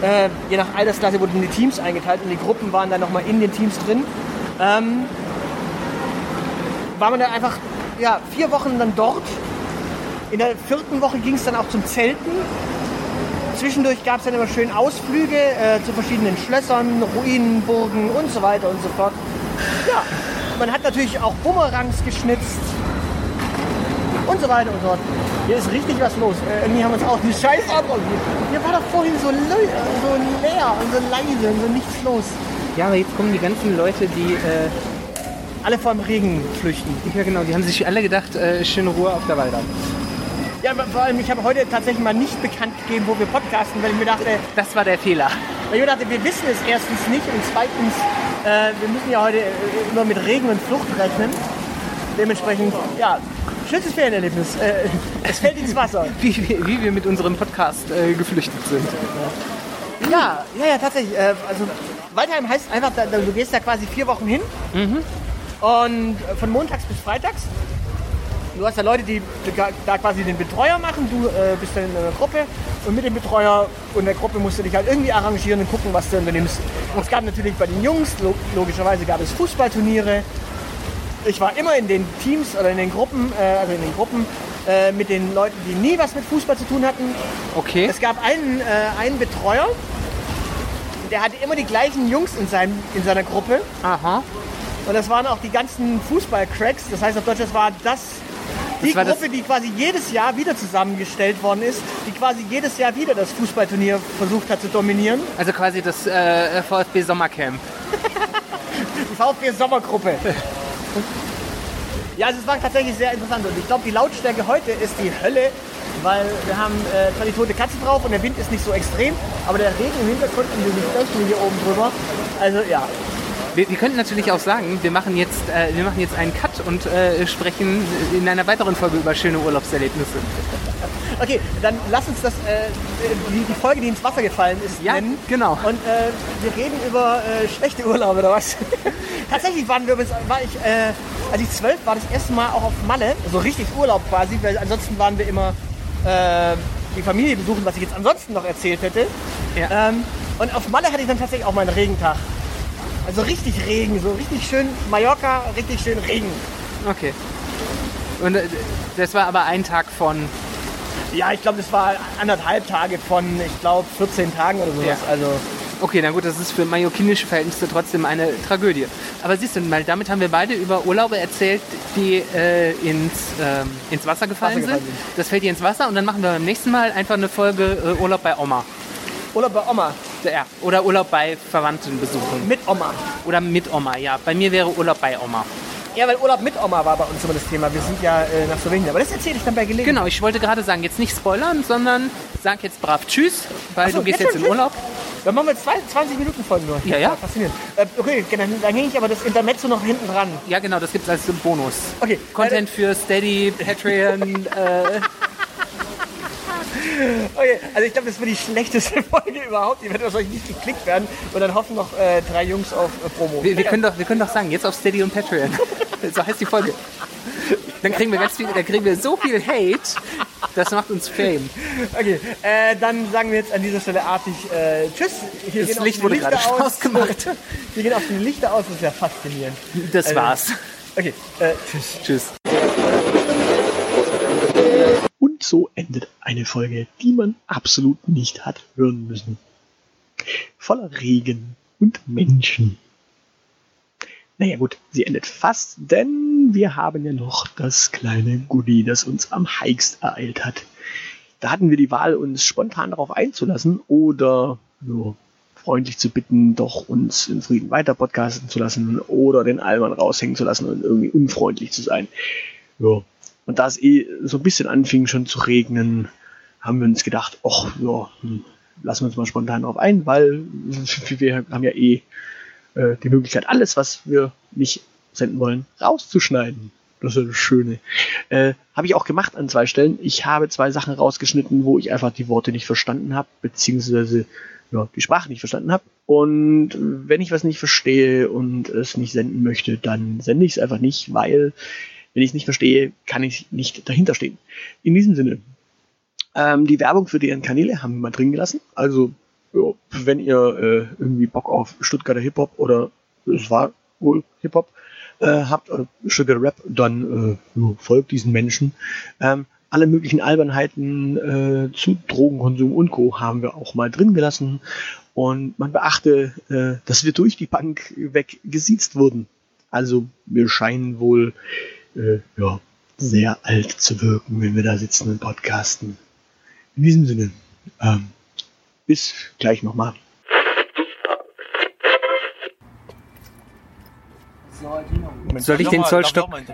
Äh, je nach Altersklasse wurden die Teams eingeteilt und die Gruppen waren dann nochmal in den Teams drin. Ähm, war man dann einfach ja, vier Wochen dann dort. In der vierten Woche ging es dann auch zum Zelten. Zwischendurch gab es dann immer schön Ausflüge äh, zu verschiedenen Schlössern, Ruinen, Burgen und so weiter und so fort. Ja, man hat natürlich auch Bumerangs geschnitzt und so weiter und so fort. Hier ist richtig was los. Äh, irgendwie haben wir uns auch die Scheiße abonniert. Hier war doch vorhin so, so leer und so leise und so nichts los. Ja, aber jetzt kommen die ganzen Leute, die, äh, Alle vor dem Regen flüchten. ja genau, die haben sich alle gedacht, äh, schöne Ruhe auf der Waldau. Ja, aber vor allem, ich habe heute tatsächlich mal nicht bekannt gegeben, wo wir podcasten, weil ich mir dachte, Das war der Fehler. weil ich mir dachte wir wissen es erstens nicht und zweitens, äh, wir müssen ja heute äh, immer mit Regen und Flucht rechnen. Dementsprechend, ja, schönes Ferienerlebnis. Äh, es fällt ins Wasser. Wie, wie, wie wir mit unserem Podcast äh, geflüchtet sind. Ja, ja, ja, tatsächlich. Äh, also Waldheim heißt einfach, da, du gehst da quasi vier Wochen hin und äh, von montags bis freitags. Du hast da Leute, die da quasi den Betreuer machen, du äh, bist dann in einer Gruppe und mit dem Betreuer und der Gruppe musst du dich halt irgendwie arrangieren und gucken, was du unternimmst. Es gab natürlich bei den Jungs, lo logischerweise gab es Fußballturniere. Ich war immer in den Teams oder in den Gruppen, äh, also in den Gruppen äh, mit den Leuten, die nie was mit Fußball zu tun hatten. Okay. Es gab einen, äh, einen Betreuer, der hatte immer die gleichen Jungs in, seinem, in seiner Gruppe. Aha. Und das waren auch die ganzen Fußball-Cracks. Das heißt auf Deutsch, das war das, die war das- Gruppe, die quasi jedes Jahr wieder zusammengestellt worden ist, die quasi jedes Jahr wieder das Fußballturnier versucht hat zu dominieren. Also quasi das äh, VfB Sommercamp. Die VfB Sommergruppe. Ja, also es war tatsächlich sehr interessant. Und ich glaube, die Lautstärke heute ist die Hölle, weil wir haben äh, zwar die tote Katze drauf und der Wind ist nicht so extrem, aber der Regen im Hintergrund und diese Flächen hier oben drüber. Also ja, Wir, wir könnten natürlich auch sagen, wir machen jetzt, äh, wir machen jetzt einen Cut und äh, sprechen in einer weiteren Folge über schöne Urlaubserlebnisse. Okay, dann lass uns das, äh, die, die Folge, die ins Wasser gefallen ist, Ja, nennen. genau. Und äh, wir reden über äh, schlechte Urlaube oder was? Tatsächlich waren wir, war ich, äh, als ich zwölf war, das erste Mal auch auf Malle, so richtig Urlaub quasi, weil ansonsten waren wir immer äh, die Familie besuchen, was ich jetzt ansonsten noch erzählt hätte. Ja. Ähm, und auf Malle hatte ich dann tatsächlich auch meinen Regentag. Also richtig Regen, so richtig schön Mallorca, richtig schön Regen. Okay. Und äh, das war aber ein Tag von. Ja, ich glaube, das war anderthalb Tage von, ich glaube, 14 Tagen oder sowas. Ja. Also Okay, na gut, das ist für mallorquinische Verhältnisse trotzdem eine Tragödie. Aber siehst du mal, damit haben wir beide über Urlaube erzählt, die äh, ins, ähm, ins Wasser gefallen, Wasser gefallen sind. sind. Das fällt dir ins Wasser und dann machen wir beim nächsten Mal einfach eine Folge äh, Urlaub bei Oma. Urlaub bei Oma. Ja, oder Urlaub bei Verwandten besuchen. Mit Oma. Oder mit Oma, ja. Bei mir wäre Urlaub bei Oma. Ja, weil Urlaub mit Oma war bei uns immer das Thema. Wir sind ja äh, nach Slowenien. Aber das erzähle ich dann bei Gelegenheit. Genau, ich wollte gerade sagen, jetzt nicht spoilern, sondern sag jetzt brav Tschüss, weil so, du gehst jetzt jetzt in Urlaub. Dann machen wir zwei, 20 Minuten Folgen nur. Ja, ja. Faszinierend. Äh, okay, dann, dann hänge ich aber das Intermezzo noch hinten dran. Ja, genau, das gibt's als Bonus. Okay. Content für Steady, Patreon, Äh, okay, also ich glaube, das wird die schlechteste Folge überhaupt. Die wird wahrscheinlich nicht geklickt werden. Und dann hoffen noch äh, drei Jungs auf äh, Promo. wir, wir, können doch, wir können doch sagen, jetzt auf Steady und Patreon. so heißt die Folge. Dann kriegen wir ganz viel, dann kriegen wir so viel Hate, das macht uns Fame. Okay, äh, dann sagen wir jetzt an dieser Stelle artig äh, Tschüss. Hier Das Licht die wurde Lichter gerade aus. ausgemacht. Hier gehen auch die Lichter aus, das ist ja faszinierend. Das Also- war's. Okay, äh, tschüss. Tschüss. Und so endet eine Folge, die man absolut nicht hat hören müssen. Voller Regen und Menschen. Naja gut, sie endet fast, denn wir haben ja noch das kleine Goodie, das uns am Hikes ereilt hat. Da hatten wir die Wahl, uns spontan darauf einzulassen oder nur freundlich zu bitten, doch uns in Frieden weiter podcasten zu lassen oder den Allmann raushängen zu lassen und irgendwie unfreundlich zu sein. Ja. Und da es eh so ein bisschen anfing schon zu regnen, haben wir uns gedacht, ach ja, hm, lassen wir uns mal spontan drauf ein, weil wir haben ja eh äh, die Möglichkeit, alles, was wir nicht senden wollen, rauszuschneiden. Das ist das Schöne. Äh, habe ich auch gemacht an zwei Stellen. Ich habe zwei Sachen rausgeschnitten, wo ich einfach die Worte nicht verstanden habe, beziehungsweise ja, die Sprache nicht verstanden habe. Und wenn ich was nicht verstehe und es nicht senden möchte, dann sende ich es einfach nicht, weil wenn ich es nicht verstehe, kann ich nicht dahinter stehen. In diesem Sinne, ähm, die Werbung für deren Kanäle haben wir mal drin gelassen. Also, ja, wenn ihr äh, irgendwie Bock auf Stuttgarter Hip-Hop oder es war wohl Hip-Hop äh, habt oder Stuttgarter Rap, dann äh, folgt diesen Menschen. Ähm, alle möglichen Albernheiten äh, zu Drogenkonsum und Co. haben wir auch mal drin gelassen. Und man beachte, äh, dass wir durch die Bank weg gesiezt wurden. Also wir scheinen wohl äh, ja, sehr alt zu wirken, wenn wir da sitzen und podcasten. In diesem Sinne, ähm, bis gleich nochmal. Soll ich den Zoll stoppen?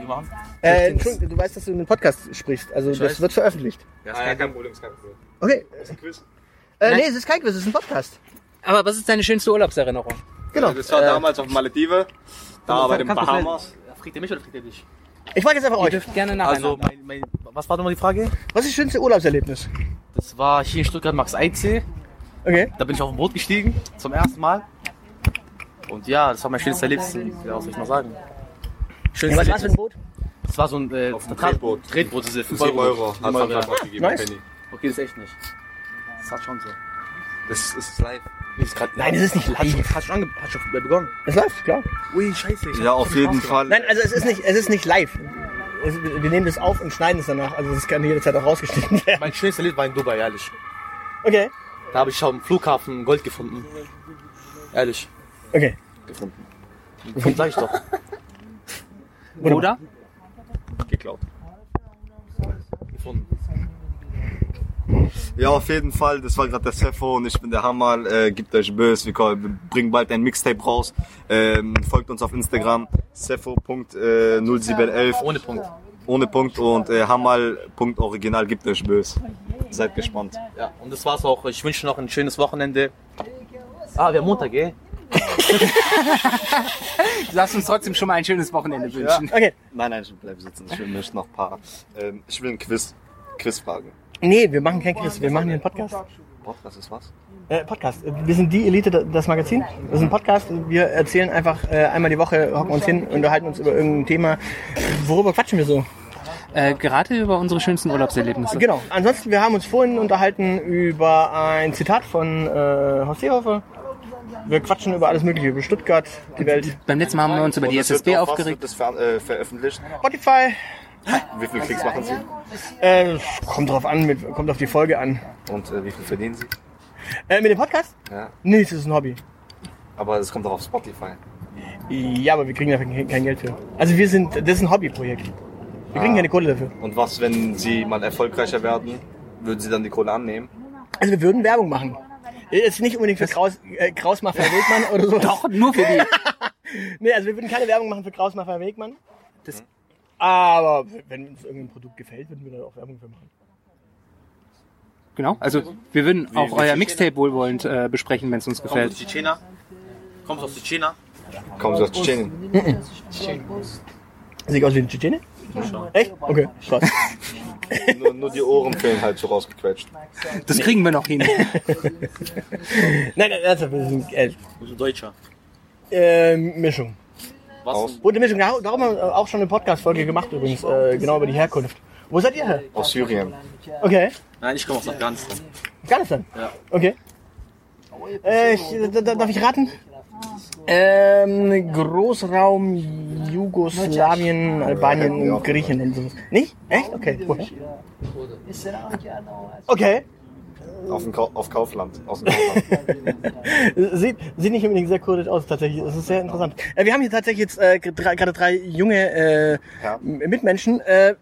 Äh, Entschuldigung, du weißt, dass du in einem Podcast sprichst. Also das weiß. wird veröffentlicht. Ja, ist kein Problem, ist kein Problem. Okay. Das ist ein Quiz. Äh, Nein. nee, es ist kein Quiz, es ist ein Podcast. Aber was ist deine schönste Urlaubserinnerung? Genau. Das war Äh, damals auf Maledive, da bei den Bahamas. schnell- Fragt ihr mich oder ihr dich? Ich frage jetzt einfach Ihr euch. dürft gerne Also, nacheinander. mein, mein, was war nochmal die Frage? Was ist das schönste Urlaubserlebnis? Das war hier in Stuttgart Max 1C. Okay. Da bin ich auf ein Boot gestiegen, zum ersten Mal. Und ja, das war mein schönstes Erlebnis. Ja, was soll ich mal sagen? Schönstes Was war's für ein. Boot? Das war so ein, äh, Auf dem Tra- Tretboot. Tretboot, diese 5 7 Euro. Euro hat Euro, ja. gerade gegeben, nice. Penny. Okay, das ist echt nicht. Das hat schon so. Das ist live. Ist grad, Nein, das ist nicht Hat schon, live. hat schon, ange, hat schon begonnen. Es läuft, klar. Ui, scheiße. ich Ja, auf jeden Fall. Nein, also es ist nicht, es ist nicht live. Es, wir nehmen das auf und schneiden es danach. Also das kann jederzeit auch rausgeschnitten werden. Mein schönstes Erlebnis war in Dubai, ehrlich. Okay. Da habe ich am Flughafen Gold gefunden. Ehrlich. Okay. Gefunden. Gefunden, sag ich doch. Oder? Geklaut. Gefunden. Ja, auf jeden Fall. Das war gerade der Sefo und ich bin der Hammer. Äh, gebt euch böse. Wir bringen bald ein Mixtape raus. Ähm, folgt uns auf Instagram. Sefo.0711 Ohne Punkt. ohne Punkt und äh, Hamal.original. Gebt euch böse. Seid gespannt. Ja, und das war's auch. Ich wünsche noch ein schönes Wochenende. Ah, wir haben Montag, gell? Lass uns trotzdem schon mal ein schönes Wochenende wünschen. Okay. Nein, nein, ich bleib sitzen. Ich will noch ein paar. Ähm, ich will ein Quiz. Quiz fragen. Nee, wir machen kein Quiz. Wir machen hier einen Podcast. Podcast ist was? Äh, Podcast. Wir sind die Elite, das Magazin. Das ist ein Podcast. Wir erzählen einfach äh, einmal die Woche, hocken uns hin, unterhalten uns über irgendein Thema. Worüber quatschen wir so? Äh, gerade über unsere schönsten Urlaubserlebnisse. Genau. Ansonsten, wir haben uns vorhin unterhalten über ein Zitat von äh, Horst Seehofer. Wir quatschen über alles Mögliche, über Stuttgart, die Welt, Beim letzten Mal haben wir uns über die SSB aufgeregt. wird das ver äh, veröffentlicht? Spotify. Wie viel Klicks machen Sie? Äh, kommt drauf an, mit, kommt auf die Folge an. Und äh, wie viel verdienen Sie? Äh, mit dem Podcast? Ja. Nee, das ist ein Hobby. Aber es kommt auch auf Spotify. Ja, aber wir kriegen dafür kein Geld für. Also wir sind, das ist ein Hobbyprojekt. Wir kriegen Ah. keine Kohle dafür. Und was, wenn Sie mal erfolgreicher werden? Würden Sie dann die Kohle annehmen? Also wir würden Werbung machen. Jetzt nicht unbedingt für Kraus, äh, Krausmacher Wegmann oder so. Doch, nur für die. Nee, also wir würden keine Werbung machen für Krausmacher Wegmann. Das- Aber wenn uns irgendein Produkt gefällt, würden wir da auch Werbung für machen. Genau. Also wir würden auch wie- euer Mixtape wohlwollend äh, besprechen, wenn es uns Kommst du aus gefällt. Tschetschener? Kommst du aus Tschetschener? Kommen Sie aus Tschetschenien? Ich aus wie ein Tschetschene? Echt? Okay, krass. nur, nur die Ohren fehlen halt so rausgequetscht. Das kriegen wir noch hin. Nein, nein, ernsthaft, wir sind äh, Bist du Deutscher? äh, Mischung. Aus, Bunte Mischung. Dar- Darum haben wir auch schon eine Podcast-Folge gemacht übrigens, äh, genau über die Herkunft. Wo seid ihr her? aus Syrien. Okay. Nein, ich komme aus Afghanistan. Afghanistan? Ja. Okay. Äh, ich, da- da- darf ich raten? Ähm, Großraum Jugoslawien, Albanien, und Griechenland. sowas. Nicht? Echt? Okay. Woher? Okay. Auf, dem Kau auf Kaufland. Aus dem Kaufland. Sieht, sieht nicht unbedingt sehr kurdisch aus, tatsächlich. Das ist sehr interessant. Äh, wir haben hier tatsächlich jetzt äh, drei- gerade drei junge äh, Ja. Mitmenschen, äh,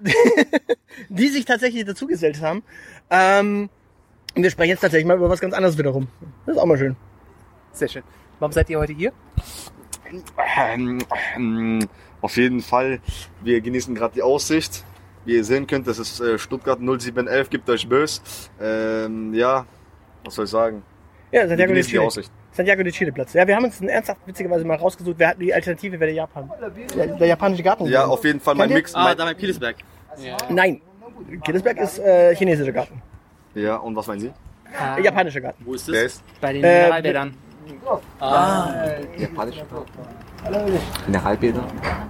die sich tatsächlich dazugesellt haben. Ähm, und wir sprechen jetzt tatsächlich mal über was ganz anderes wiederum. Das ist auch mal schön. Sehr schön. Warum seid ihr heute hier? Ähm, ähm, auf jeden Fall, wir genießen gerade die Aussicht. Wie ihr sehen könnt, das ist äh, Stuttgart 0711, gibt euch bös. Ähm, ja, was soll ich sagen? Ja, Wir Santiago de Chile. Aussicht. Santiago de Chile Platz. Ja, wir haben uns einen ernsthaft witzigerweise mal rausgesucht. Wir hatten die Alternative wäre Japan. Der, der japanische Garten. Ja, auf jeden Fall mein? Mix. Ah, Mein, da bei Pilisberg. Nein. Killesberg ist äh, chinesischer Garten. ja, und was meinen Sie? Äh, japanischer Garten. Wo ist Der das? ist Bei den Äh, Mineralbädern. japanisch. Mineralbäder.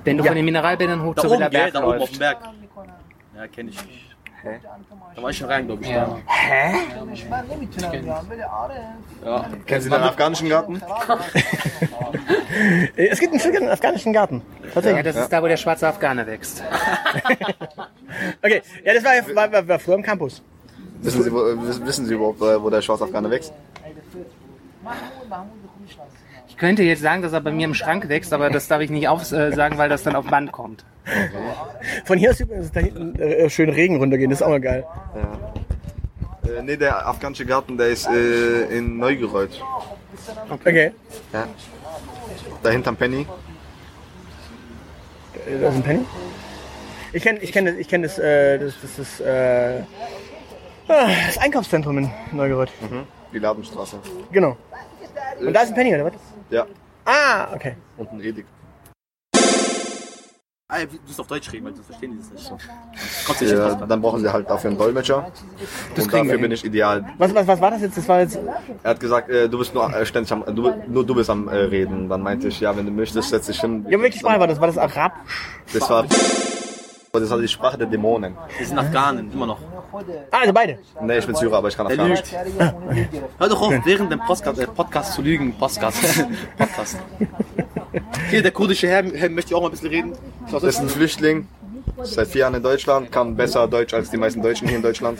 Wenn du Ja. von den Mineralbädern hoch Da zur oben, Villa? Berg Da oben auf dem Berg. Ja, kenne ich. Hä? Da war ich schon rein, glaube ich. Ja. Ja. Kennen Sie den afghanischen Garten? Es gibt einen schönen afghanischen Garten. Ja, Tatsächlich. das ist da, wo der schwarze Afghaner wächst. Okay, ja, das war, ja- war, war, war früher im Campus. Wissen Sie, wo, wissen- Sie überhaupt, wo der Schwarzafghaner wächst? Ich könnte jetzt sagen, dass er bei mir im Schrank wächst, aber das darf ich nicht aufsagen, äh, sagen, weil das dann auf Band kommt. Von hier aus übrigens da hinten äh, schön Regen runtergehen, das ist auch mal geil. Ja. Äh, nee, der afghanische Garten, der ist äh, in Neugereuth. Okay. Ja. Da hinterm Penny. Äh, Das ist ein Penny. Ich kenne ich kenn das, ich kenn das, äh, das, das, das, äh, ah, das Einkaufszentrum in Neugereuth. Die Ladenstraße. Genau. Und da ist ein Penny, oder was? Ja. Ah, okay. Und ein Edeka. Ah, du musst auf Deutsch reden, weil du verstehen die das nicht. Kommt nicht Ja, dann brauchen Sie halt dafür einen Dolmetscher. und kriegen wir dafür bin ich ideal. Was, was, was war das jetzt? Das war jetzt. Er hat gesagt, äh, du bist nur äh, ständig am, du, nur du bist am äh, Reden. Dann meinte ich, ja, wenn du möchtest, setz dich hin. Ja, welche Sprache war das? War das Arab? Das war, das war die Sprache der Dämonen. Wir sind Afghanen, immer noch. Ah, also beide. Nee, ich bin Syrer, aber ich kann Afghanisch. Hör doch auf, während dem Podcast, äh, Podcast zu lügen. Podcast. Podcast. Hier, der kurdische Herr, Herr möchte auch mal ein bisschen reden. Das ist ein Flüchtling. Seit vier Jahren in Deutschland, kann besser Deutsch als die meisten Deutschen hier in Deutschland.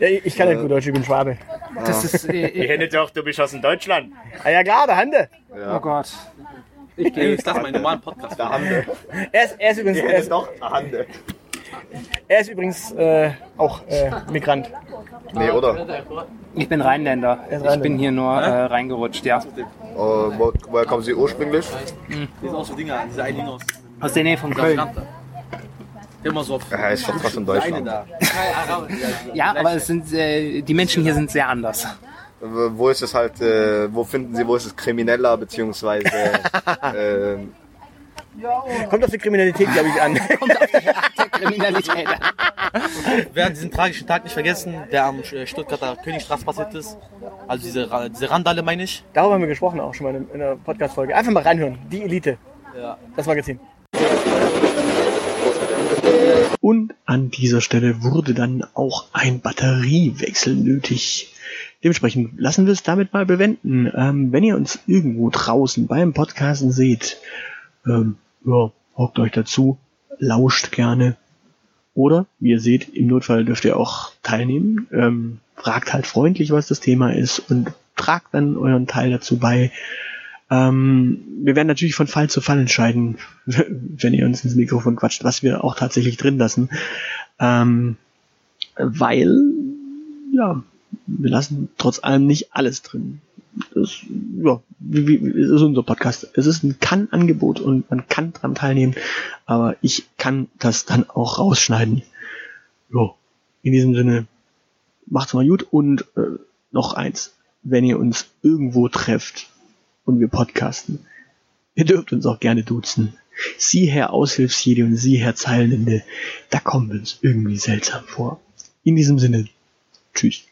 Ja, ich kann nicht gut Deutsch, ich bin Schwabe. Das ist, äh, äh, kenne doch, du bist aus Deutschland. Ah ja klar, der Hande. oh Gott. Ich gehe jetzt lass meinen normalen Podcast. Der Hande. Er ist, er ist übrigens, er ist, doch, der Hande. er ist übrigens äh, auch äh, Migrant. Nee, oder? Ich bin Rheinländer. Ich bin hier nur äh, reingerutscht, ja. Oh, wo, woher kommen Sie ursprünglich? Die sind auch so Dinger, diese einen aus Aus der Nähe von Köln. Immer so auf. Er ist in Eine Deutschland. Ja, aber es sind, äh, die Menschen hier sind sehr anders. Wo ist es halt, äh, wo finden Sie, wo ist es krimineller, beziehungsweise, äh, Kommt auf die Kriminalität, glaube ich, an. Der Kriminalität. Wir werden diesen tragischen Tag nicht vergessen, der am äh, Stuttgarter Königstraße passiert ist. Also diese, Ra- diese Randale meine ich. Darüber haben wir gesprochen auch schon mal in in einer Podcast-Folge. Einfach mal reinhören. Die Elite. Ja. Das Magazin. Und an dieser Stelle wurde dann auch ein Batteriewechsel nötig. Dementsprechend lassen wir es damit mal bewenden. Ähm, wenn ihr uns irgendwo draußen beim Podcasten seht, ähm, ja, hockt euch dazu, lauscht gerne. Oder, wie ihr seht, im Notfall dürft ihr auch teilnehmen. Ähm, fragt halt freundlich, was das Thema ist und tragt dann euren Teil dazu bei. Ähm, wir werden natürlich von Fall zu Fall entscheiden, wenn ihr uns ins Mikrofon quatscht, was wir auch tatsächlich drin lassen. Ähm, weil, ja, wir lassen trotz allem nicht alles drin. Das, ja, wie, wie, das ist unser Podcast. Es ist ein Kann-Angebot und man kann dran teilnehmen, aber ich kann das dann auch rausschneiden. Ja, in diesem Sinne, macht's mal gut und äh, noch eins, wenn ihr uns irgendwo trefft und wir podcasten, ihr dürft uns auch gerne duzen. Sie, Herr Aushilfsjede und Sie, Herr Zeilende, da kommen wir uns irgendwie seltsam vor. In diesem Sinne, tschüss.